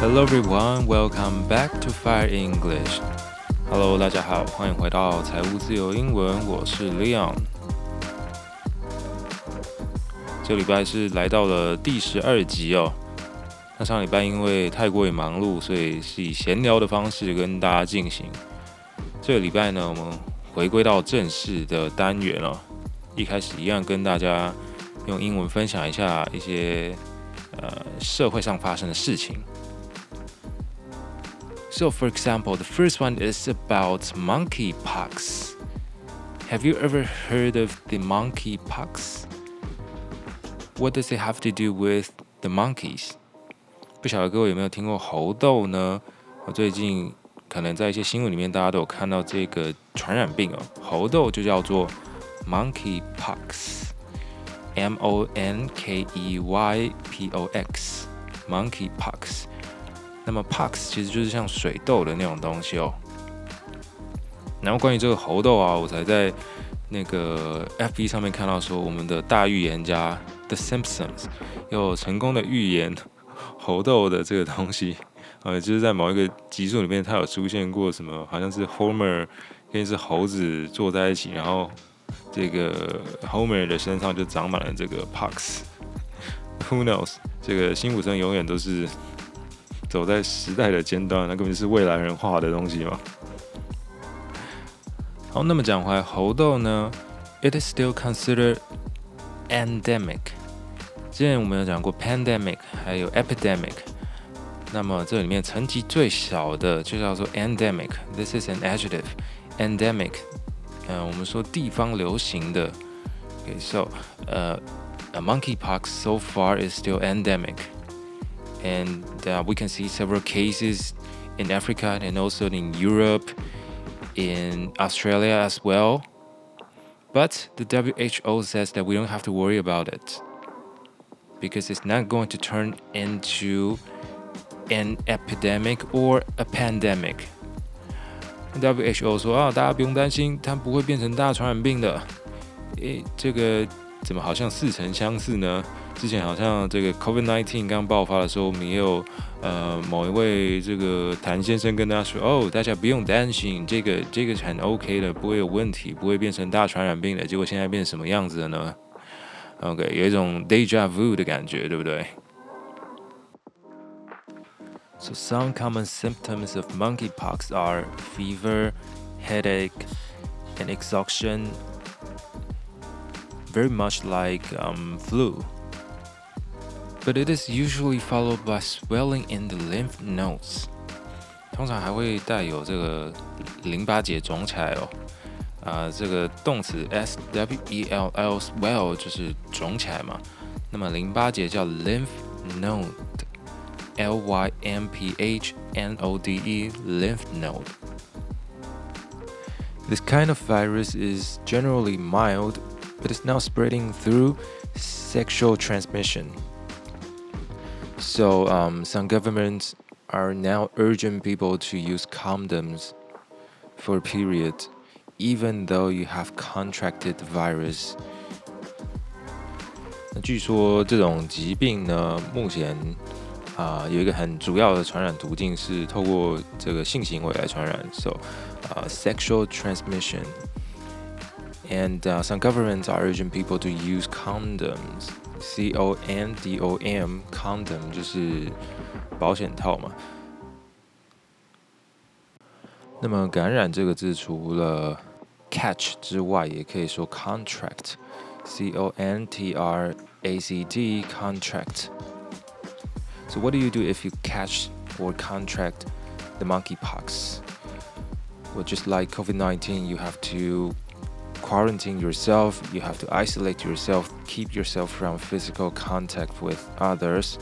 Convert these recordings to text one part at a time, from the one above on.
Hello everyone, welcome back to Fire English. Hello，大家好，欢迎回到财务自由英文，我是 Leon。这礼拜是来到了第十二集哦。那上礼拜因为太过于忙碌，所以是以闲聊的方式跟大家进行。这个礼拜呢，我们回归到正式的单元哦。一开始一样跟大家用英文分享一下一些呃社会上发生的事情。So, for example, the first one is about monkeypox. Have you ever heard of the monkeypox? What does it have to do with the monkeys? 不晓得各位有没有听过猴痘呢？我最近可能在一些新闻里面，大家都有看到这个传染病哦。猴痘就叫做 monkeypox，m o n k e y p o x，monkeypox。 那么 pox 其实就是像水痘的那种东西哦。然后关于这个猴痘啊，我才在那个 FB 上面看到说，我们的大预言家 The Simpsons 有成功的预言猴痘的这个东西。呃，就是在某一个集数里面，它有出现过什么，好像是 Homer 跟一只猴子坐在一起，然后这个 Homer 的身上就长满了这个 pox。Who knows？这个辛普森永远都是。走在时代的尖端，那根本是未来人画的东西嘛。好，那么讲回来，猴痘呢，it is still considered endemic。之前我们有讲过 pandemic，还有 epidemic。那么这里面层级最小的就叫做 endemic。This is an adjective。endemic，嗯，我们说地方流行的。Okay，so，呃，a monkeypox so far is still endemic。and uh, we can see several cases in Africa and also in Europe, in Australia as well. But the WHO says that we don't have to worry about it because it's not going to turn into an epidemic or a pandemic. WHO 说啊，大家不用担心，它不会变成大传染病的。诶，这个怎么好像似曾相识呢？ 之前好像这个 COVID-19 刚爆发的时候，我们也有呃某一位这个谭先生跟大家说：“哦，大家不用担心，这个这个很 OK 的，不会有问题，不会变成大传染病的。”结果现在变成什么样子了呢？OK，有一种 deja vu 的感觉，对不对？So some common symptoms of monkeypox are fever, headache, and exhaustion. Very much like um, flu but it is usually followed by swelling in the lymph nodes。通常还会带有这个淋巴结肿起来哦。啊，这个动词 s w e l l swell 就是肿起来嘛。那么淋巴结叫 lymph node，l y m p h n o d e lymph node。This kind of virus is generally mild, but is now spreading through sexual transmission. So um, some governments are now urging people to use condoms for a period, even though you have contracted the virus. 那据说这种疾病呢，目前啊、呃、有一个很主要的传染途径是透过这个性行为来传染，so 啊、uh, sexual transmission. And uh, some governments are urging people to use condoms. C O N D O M，condom 就是保险套嘛。那么感染这个字除了 catch 之外，也可以说 contract，C O N T R A C T，contract。So what do you do if you catch or contract the monkeypox? Well, just like COVID-19, you have to quarantine yourself, you have to isolate yourself, keep yourself from physical contact with others,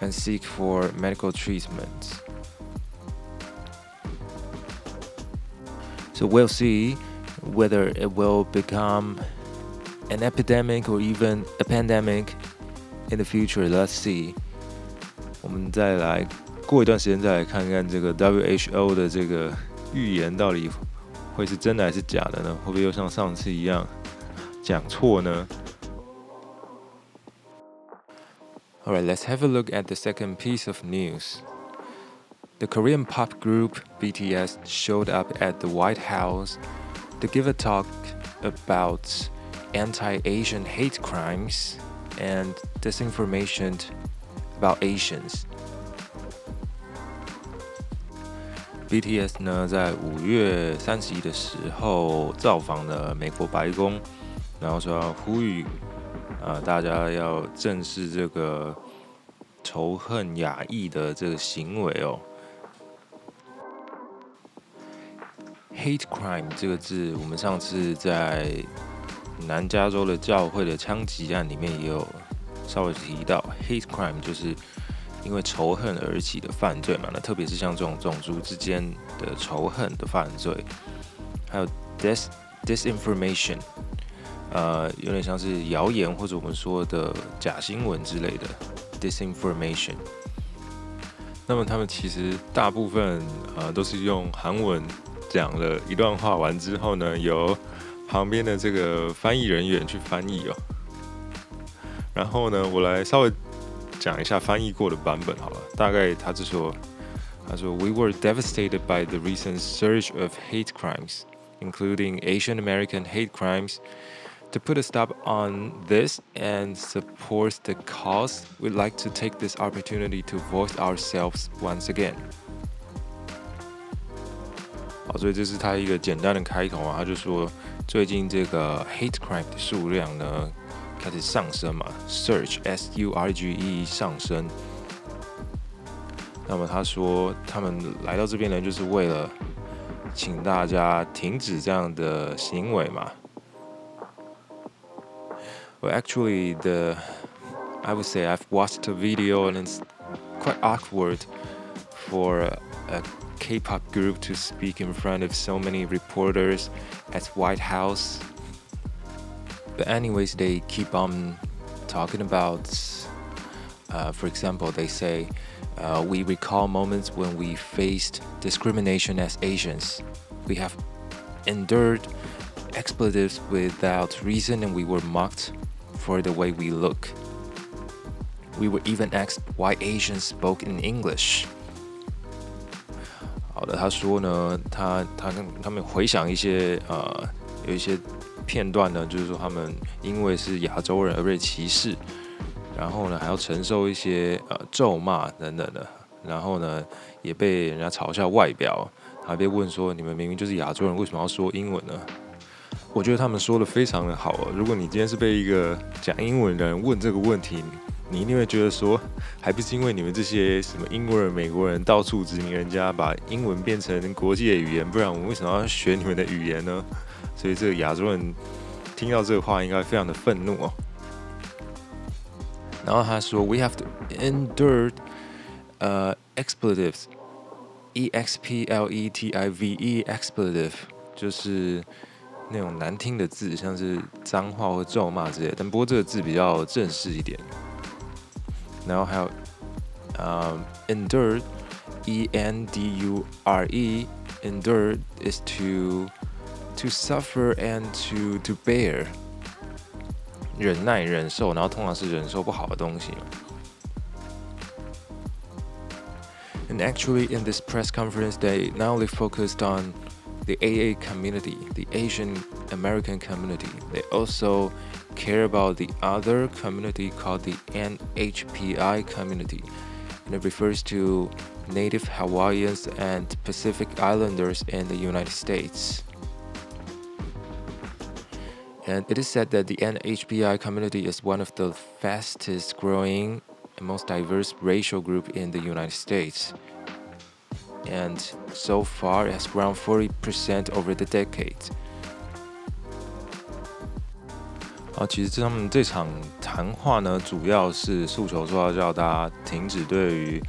and seek for medical treatment. So we'll see whether it will become an epidemic or even a pandemic in the future. Let's see. 我们再来过一段时间再来看看这个 WHO 的这个预言到底 会是真的还是假的呢？会不会又像上次一样讲错呢？Alright, let's have a look at the second piece of news. The Korean pop group BTS showed up at the White House to give a talk about anti Asian hate crimes and disinformation about Asians. BTS 呢，在五月三十一的时候造访了美国白宫，然后说要呼吁啊，大家要正视这个仇恨亚裔的这个行为哦。Hate crime 这个字，我们上次在南加州的教会的枪击案里面也有稍微提到，hate crime 就是因为仇恨而起的犯罪嘛。那特别是像这种种族之间的仇恨的犯罪，还有 dis disinformation，呃，有点像是谣言或者我们说的假新闻之类的 disinformation。那么他们其实大部分呃都是用韩文。讲了一段话完之后呢，由旁边的这个翻译人员去翻译哦。然后呢，我来稍微讲一下翻译过的版本好了。大概他是说，他说：“We were devastated by the recent surge of hate crimes, including Asian American hate crimes. To put a stop on this and support the cause, we'd like to take this opportunity to voice ourselves once again.” 好，所以这是他一个简单的开头啊，他就说最近这个 hate crime 的数量呢 开始上升嘛，surge s u r g e 上升。那么他说他们来到这边呢，就是为了请大家停止这样的行为嘛。Well, actually, the I would say I've watched the video and it's quite awkward for a K-pop group to speak in front of so many reporters at White House. But anyways, they keep on talking about. Uh, for example, they say uh, we recall moments when we faced discrimination as Asians. We have endured expletives without reason, and we were mocked for the way we look. We were even asked why Asians spoke in English. 好的，他说呢，他他跟他们回想一些呃，有一些 片段呢，就是说他们因为是亚洲人而被歧视，然后呢还要承受一些呃咒骂等等的，然后呢也被人家嘲笑外表，还被问说你们明明就是亚洲人，为什么要说英文呢？我觉得他们说的非常的好。如果你今天是被一个讲英文的人问这个问题。你一定会觉得说，还不是因为你们这些什么英国人、美国人到处殖民人家，把英文变成国际的语言，不然我们为什么要学你们的语言呢？所以这个亚洲人听到这个话，应该非常的愤怒哦。然后他说：“We have to endure 呃 expletives，e x p l e t i v e expletive，就是那种难听的字，像是脏话或咒骂之类。但不过这个字比较正式一点。”然后还有，呃，endure，e n d u r e，endure is to to suffer and to to bear，忍耐、忍受，然后通常是忍受不好的东西。And actually, in this press conference, they not only focused on the AA community, the Asian American community, they also care about the other community called the NHPI community. And it refers to Native Hawaiians and Pacific Islanders in the United States. And it is said that the NHPI community is one of the fastest growing and most diverse racial group in the United States. And so far, it has grown 40% over the decade. 啊，其实他们这场谈话呢，主要是诉求说要叫大家停止对于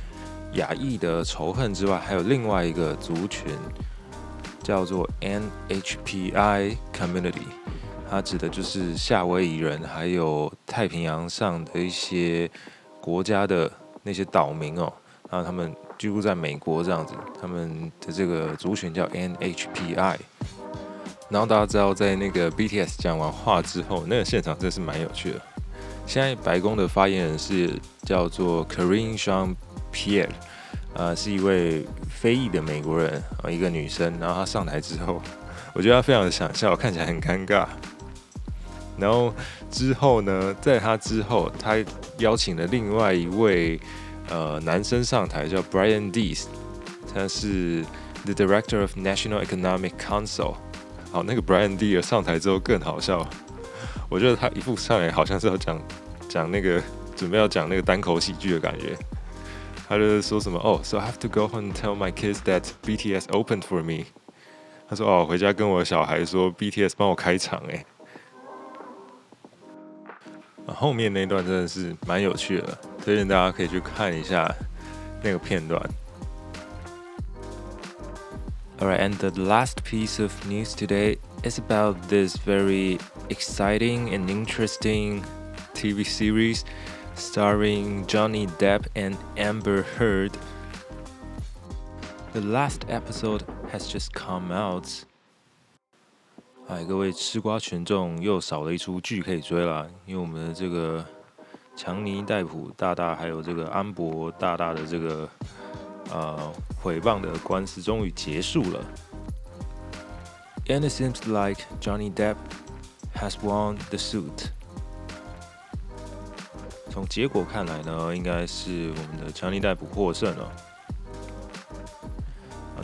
亚裔的仇恨之外，还有另外一个族群叫做 NHPI Community。它指的就是夏威夷人，还有太平洋上的一些国家的那些岛民哦，然后他们居住在美国这样子，他们的这个族群叫 NHPI。然后大家知道，在那个 BTS 讲完话之后，那个现场真是蛮有趣的。现在白宫的发言人是叫做 Karine Jean Pierre，呃，是一位非裔的美国人啊，一个女生。然后她上台之后，我觉得她非常的想笑，看起来很尴尬。然后之后呢，在他之后，他邀请了另外一位呃男生上台，叫 Brian Dees，他是 The Director of National Economic Council。好，那个 Brian Dees 上台之后更好笑，我觉得他一副上来好像是要讲讲那个准备要讲那个单口喜剧的感觉。他就说什么哦，So I have to go home and tell my kids that BTS opened for me。他说哦，回家跟我小孩说 BTS 帮我开场哎。后面那段真的是蛮有趣的，推荐大家可以去看一下那个片段。Alright, and the last piece of news today is about this very exciting and interesting TV series starring Johnny Depp and Amber Heard. The last episode has just come out. 哎，各位吃瓜群众又少了一出剧可以追了，因为我们的这个强尼戴普大大还有这个安博大大的这个呃毁谤的官司终于结束了。And it seems like Johnny Depp has won the suit. 从结果看来呢，应该是我们的强尼戴普获胜了。啊，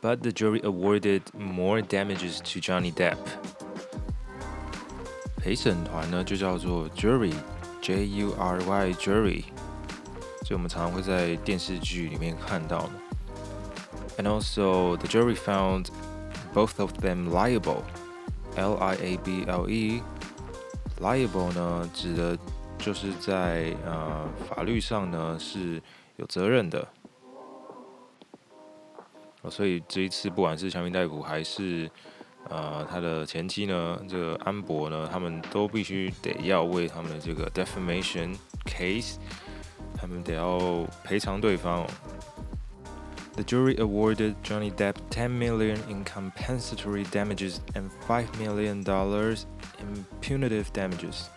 But the jury awarded more damages to Johnny Depp. 陪审团呢就叫做 jury，J U R Y jury，所以我们常常会在电视剧里面看到。And also the jury found both of them liable，L I A B L E。liable 呢指的就是在呃法律上呢是有责任的， 所以这一次不管是强尼戴普还是呃他的前妻呢，这个安博呢，他们都必须得要为他们的这个 defamation case，他们得要赔偿对方、哦。The jury awarded Johnny Depp 10 million in compensatory damages and 5 million dollars in punitive damages,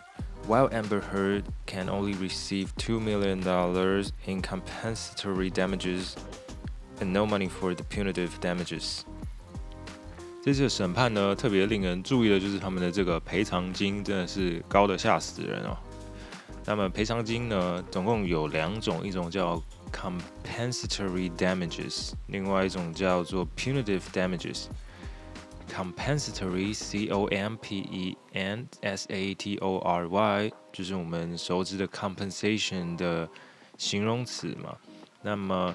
while Amber Heard can only receive 2 million dollars in compensatory damages and no money for the punitive damages。这次的审判呢，特别令人注意的就是他们的这个赔偿金真的是高的吓死人哦。那么赔偿金呢，总共有两种，一种叫 compensatory damages，另外一种叫做 punitive damages。compensatory c o m p e n s a t o r y 就是我们熟知的 compensation 的形容词嘛。那么，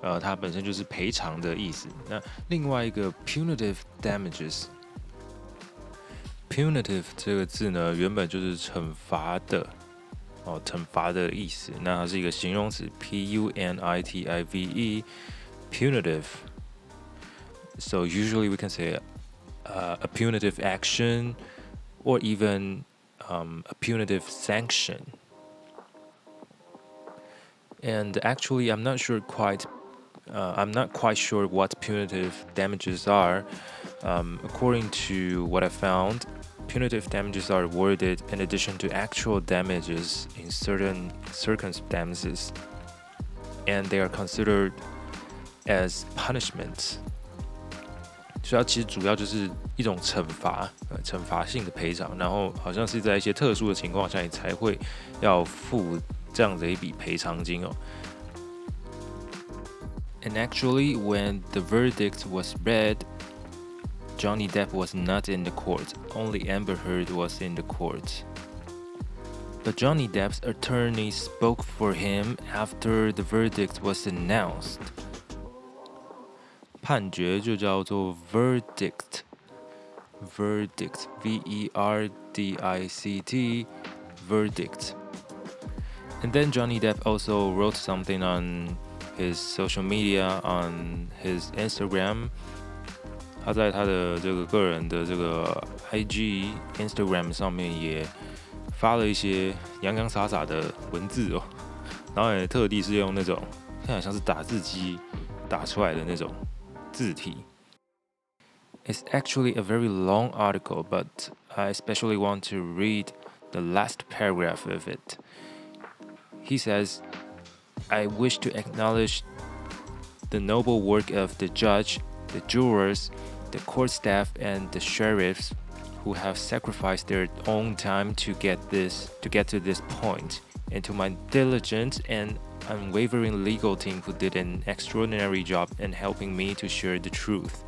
呃，它本身就是赔偿的意思。那另外一个 punitive damages，punitive 这个字呢，原本就是惩罚的哦，惩罚的意思。那它是一个形容词，p u n i t i v e，punitive。So usually we can say uh, a punitive action or even um, a punitive sanction. And actually, I'm not sure quite. Uh, I'm not quite sure what punitive damages are. Um, according to what I found, punitive damages are awarded in addition to actual damages in certain circumstances, and they are considered as punishments 所以它其实主要就是一种惩罚，呃，惩罚性的赔偿，然后好像是在一些特殊的情况下，你才会要付 这样的一笔赔偿金哦。And actually, when the verdict was read, Johnny Depp was not in the court. Only Amber Heard was in the court. But Johnny Depp's attorney spoke for him after the verdict was announced. 判决就叫做 verdict，verdict，v e r d i c t，verdict。 And then Johnny Depp also wrote something on his social media on his Instagram。他在他的这个个人的这个 IG Instagram 上面也发了一些洋洋洒洒的文字哦，然后也特地是用那种看起来像是打字机打出来的那种字体。It's actually a very long article, but I especially want to read the last paragraph of it. He says, I wish to acknowledge the noble work of the judge, the jurors, the court staff, and the sheriffs who have sacrificed their own time to get this to get to this point, and to my diligent and unwavering legal team who did an extraordinary job in helping me to share the truth.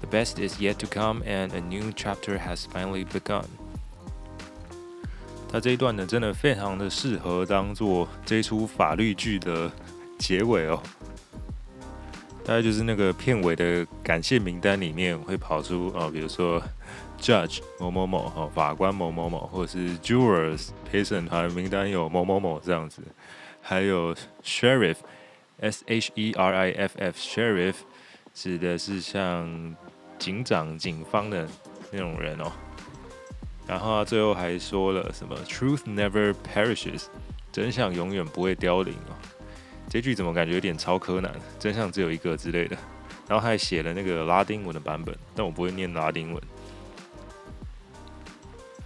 The best is yet to come, and a new chapter has finally begun. 他这一段呢，真的非常的适合当做这出法律剧的结尾哦。大概就是那个片尾的感谢名单里面会跑出哦，比如说 Judge 某某某哦，法官某某某，或者是 Jurors 陪审团名单有某某某这样子，还有 Sheriff S H E R I F F Sheriff 指的是像警长、警方的那种人哦。然后他最后还说了什么？Truth never perishes，真相永远不会凋零哦。这句怎么感觉有点超柯南？真相只有一个之类的。然后他还写了那个拉丁文的版本，但我不会念拉丁文。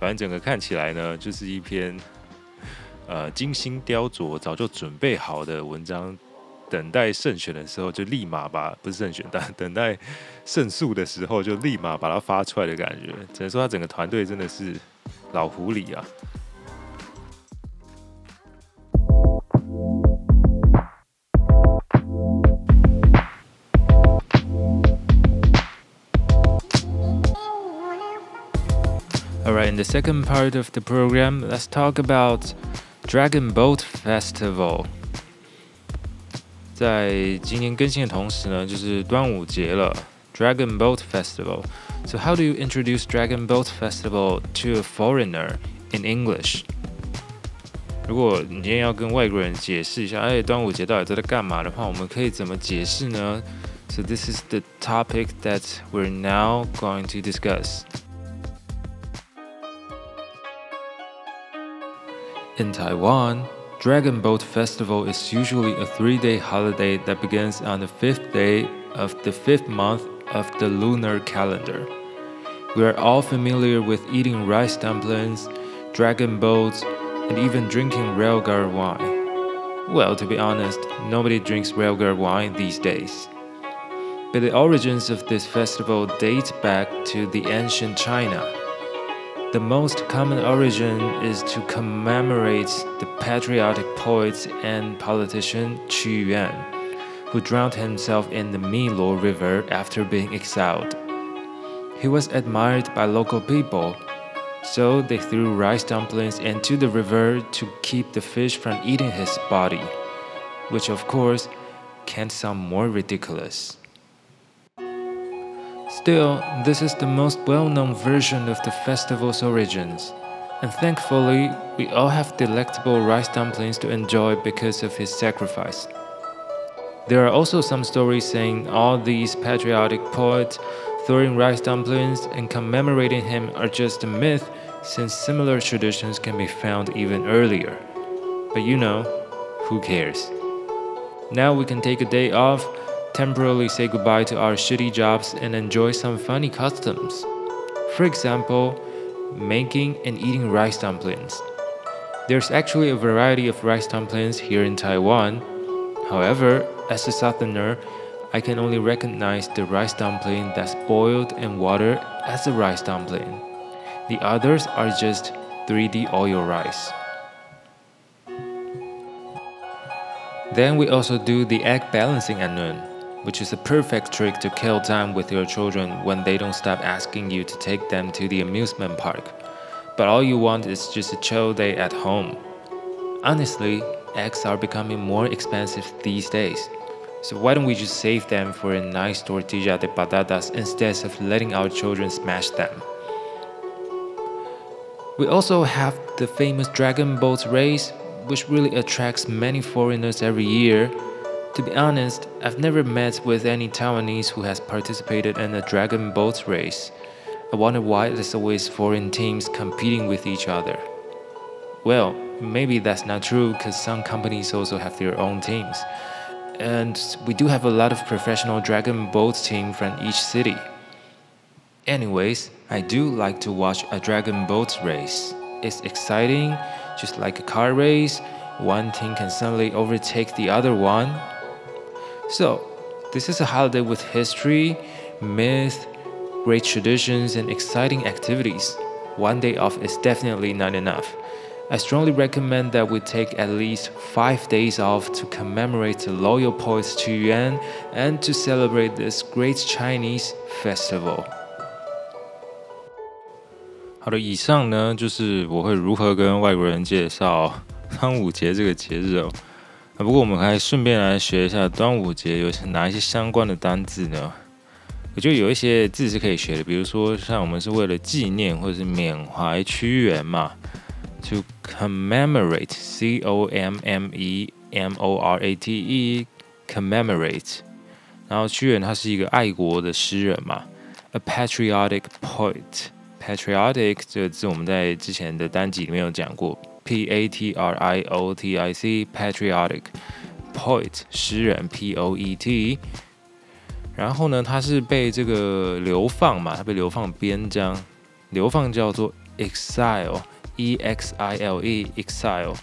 反正整个看起来呢，就是一篇呃精心雕琢、早就准备好的文章。等待胜选的时候，就立马把不是胜选，但等待胜诉的时候，就立马把它发出来的感觉。只能说他整个团队真的是老狐狸啊。All right, in the second part of the program, let's talk about Dragon Boat Festival. 在今年更新的同时呢，就是端午节了，Dragon Boat Festival。So how do you introduce Dragon Boat Festival to a foreigner in English？如果你今天要跟外国人解释一下，哎，端午节到底在干嘛的话，我们可以怎么解释呢？So this is the topic that we're now going to discuss. In Taiwan. Dragon Boat Festival is usually a three day holiday that begins on the fifth day of the fifth month of the lunar calendar. We are all familiar with eating rice dumplings, dragon boats, and even drinking realgar wine. Well, to be honest, nobody drinks realgar wine these days. But the origins of this festival date back to the ancient China. The most common origin is to commemorate the patriotic poet and politician Qu Yuan, who drowned himself in the Miluo River after being exiled. He was admired by local people, so they threw rice dumplings into the river to keep the fish from eating his body, which of course can't sound more ridiculous. Still, this is the most well known version of the festival's origins, and thankfully, we all have delectable rice dumplings to enjoy because of his sacrifice. There are also some stories saying all these patriotic poets throwing rice dumplings and commemorating him are just a myth, since similar traditions can be found even earlier. But you know, who cares? Now we can take a day off temporarily say goodbye to our shitty jobs and enjoy some funny customs. For example, making and eating rice dumplings. There's actually a variety of rice dumplings here in Taiwan. However, as a southerner, I can only recognize the rice dumpling that's boiled in water as a rice dumpling. The others are just 3D oil rice. Then we also do the egg balancing at noon which is a perfect trick to kill time with your children when they don't stop asking you to take them to the amusement park. But all you want is just a chill day at home. Honestly, eggs are becoming more expensive these days. So why don't we just save them for a nice tortilla de patatas instead of letting our children smash them? We also have the famous Dragon Boat race, which really attracts many foreigners every year. To be honest, I've never met with any Taiwanese who has participated in a dragon boat race. I wonder why there's always foreign teams competing with each other. Well, maybe that's not true because some companies also have their own teams. And we do have a lot of professional dragon boat team from each city. Anyways, I do like to watch a dragon boat race. It's exciting, just like a car race. One team can suddenly overtake the other one so, this is a holiday with history, myth, great traditions, and exciting activities. One day off is definitely not enough. I strongly recommend that we take at least five days off to commemorate the loyal poet Qu Yuan and to celebrate this great Chinese festival. 好的，以上呢就是我会如何跟外国人介绍端午节这个节日哦。 不过我们还顺便来学一下端午节有哪一些相关的单字呢？我觉得有一些字是可以学的，比如说像我们是为了纪念或者是缅怀屈原嘛，to commemorate，c o m m e m o r a t e，commemorate。然后屈原他是一个爱国的诗人嘛，a patriotic poet，patriotic 这个字我们在之前的单集里面有讲过。P A T R I O T I C patriotic poet 诗人 P O E T，然后呢，他是被这个流放嘛，他被流放边疆，流放叫做 exile E X I L E exile，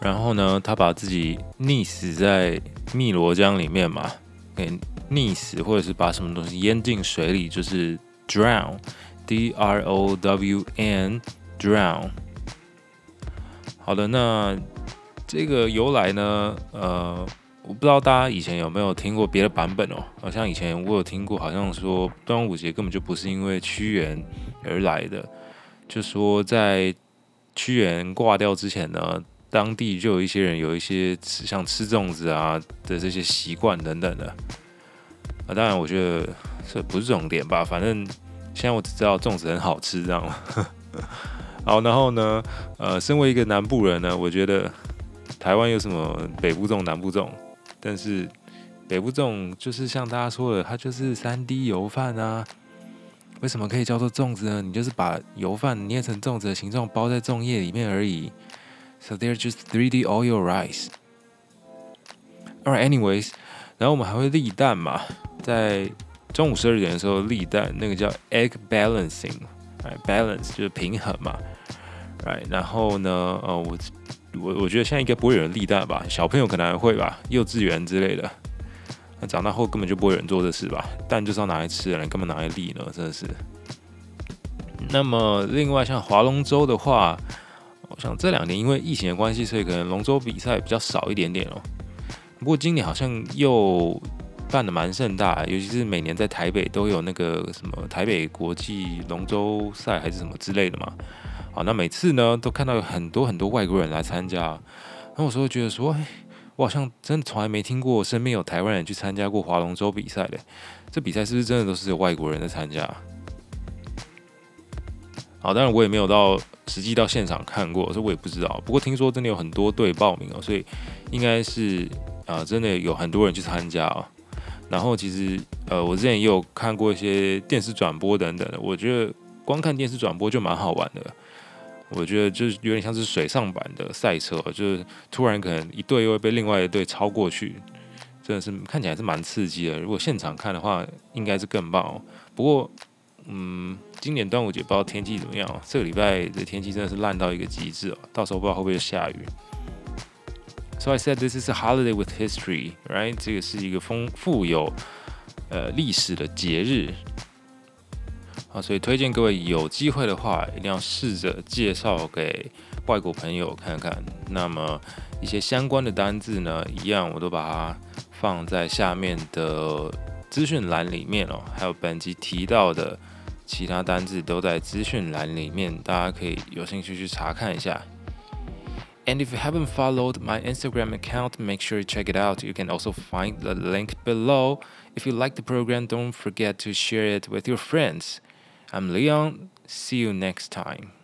然后呢，他把自己溺死在汨罗江里面嘛，给溺死或者是把什么东西淹进水里，就是 drown D R O W N drown。 好的，那这个由来呢？呃，我不知道大家以前有没有听过别的版本哦。好像以前我有听过，好像说端午节根本就不是因为屈原而来的，就说在屈原挂掉之前呢，当地就有一些人有一些吃像吃粽子啊的这些习惯等等的。啊，当然我觉得这不是重点吧，反正现在我只知道粽子很好吃，这样。好，然后呢，呃，身为一个南部人呢，我觉得台湾有什么北部粽、南部粽，但是北部粽就是像大家说的，它就是三 D 油饭啊。为什么可以叫做粽子呢？你就是把油饭捏成粽子的形状，包在粽叶里面而已。So there just 3D oil rice. Alright, anyways，然后我们还会立蛋嘛，在中午十二点的时候立蛋，那个叫 egg balancing，，balance 就是平衡嘛。right，然后呢，呃，我我我觉得现在应该不会有人立蛋吧，小朋友可能还会吧，幼稚园之类的。那长大后根本就不会有人做这事吧，蛋就是要拿来吃的，你根本拿来立呢，真的是。那么另外像划龙舟的话，我想这两年因为疫情的关系，所以可能龙舟比赛比较少一点点哦。不过今年好像又办的蛮盛大，尤其是每年在台北都有那个什么台北国际龙舟赛还是什么之类的嘛。好，那每次呢，都看到有很多很多外国人来参加，那我时候觉得说，哎，我好像真的从来没听过身边有台湾人去参加过划龙舟比赛的，这比赛是不是真的都是有外国人在参加？好，当然我也没有到实际到现场看过，所以我也不知道。不过听说真的有很多队报名哦，所以应该是啊，真的有很多人去参加啊。然后其实呃，我之前也有看过一些电视转播等等的，我觉得光看电视转播就蛮好玩的。我觉得就是有点像是水上版的赛车，就是突然可能一队又会被另外一队超过去，真的是看起来是蛮刺激的。如果现场看的话，应该是更棒哦。不过，嗯，今年端午节不知道天气怎么样，这个礼拜的天气真的是烂到一个极致哦，到时候不知道会不会下雨。So I said this is a holiday with history, right？这个是一个丰富有呃历史的节日。啊，所以推荐各位有机会的话，一定要试着介绍给外国朋友看看。那么一些相关的单字呢，一样我都把它放在下面的资讯栏里面哦。还有本集提到的其他单字都在资讯栏里面，大家可以有兴趣去查看一下。And if you haven't followed my Instagram account, make sure you check it out. You can also find the link below. If you like the program, don't forget to share it with your friends. I'm Leon. See you next time.